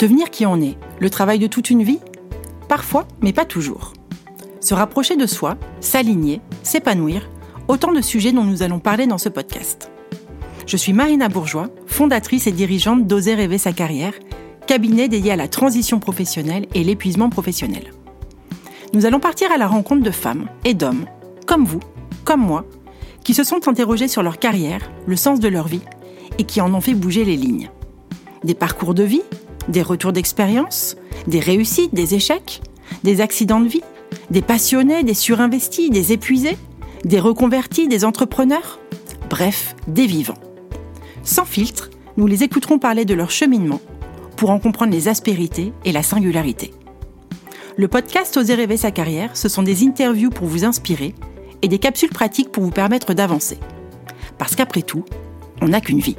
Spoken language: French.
Devenir qui on est, le travail de toute une vie? Parfois, mais pas toujours. Se rapprocher de soi, s'aligner, s'épanouir, autant de sujets dont nous allons parler dans ce podcast. Je suis Marina Bourgeois, fondatrice et dirigeante d'Oser rêver sa carrière, cabinet dédié à la transition professionnelle et l'épuisement professionnel. Nous allons partir à la rencontre de femmes et d'hommes, comme vous, comme moi, qui se sont interrogés sur leur carrière, le sens de leur vie, et qui en ont fait bouger les lignes. Des parcours de vie, des retours d'expérience, des réussites, des échecs, des accidents de vie, des passionnés, des surinvestis, des épuisés, des reconvertis, des entrepreneurs, bref, des vivants. Sans filtre, nous les écouterons parler de leur cheminement pour en comprendre les aspérités et la singularité. Le podcast Oser rêver sa carrière, ce sont des interviews pour vous inspirer et des capsules pratiques pour vous permettre d'avancer. Parce qu'après tout, on n'a qu'une vie.